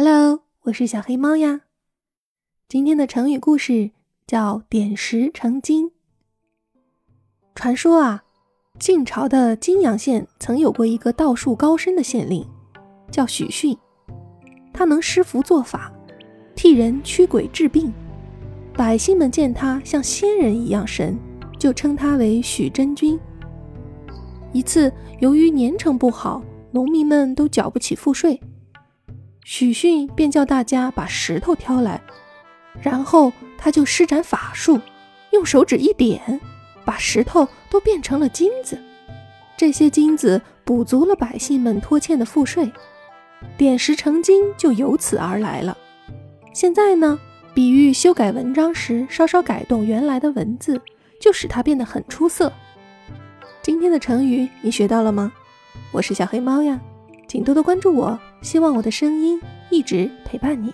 Hello，我是小黑猫呀。今天的成语故事叫“点石成金”。传说啊，晋朝的金阳县曾有过一个道术高深的县令，叫许逊。他能施符做法，替人驱鬼治病，百姓们见他像仙人一样神，就称他为许真君。一次，由于年成不好，农民们都缴不起赋税。许逊便叫大家把石头挑来，然后他就施展法术，用手指一点，把石头都变成了金子。这些金子补足了百姓们拖欠的赋税，点石成金就由此而来了。现在呢，比喻修改文章时稍稍改动原来的文字，就使它变得很出色。今天的成语你学到了吗？我是小黑猫呀。请多多关注我，希望我的声音一直陪伴你。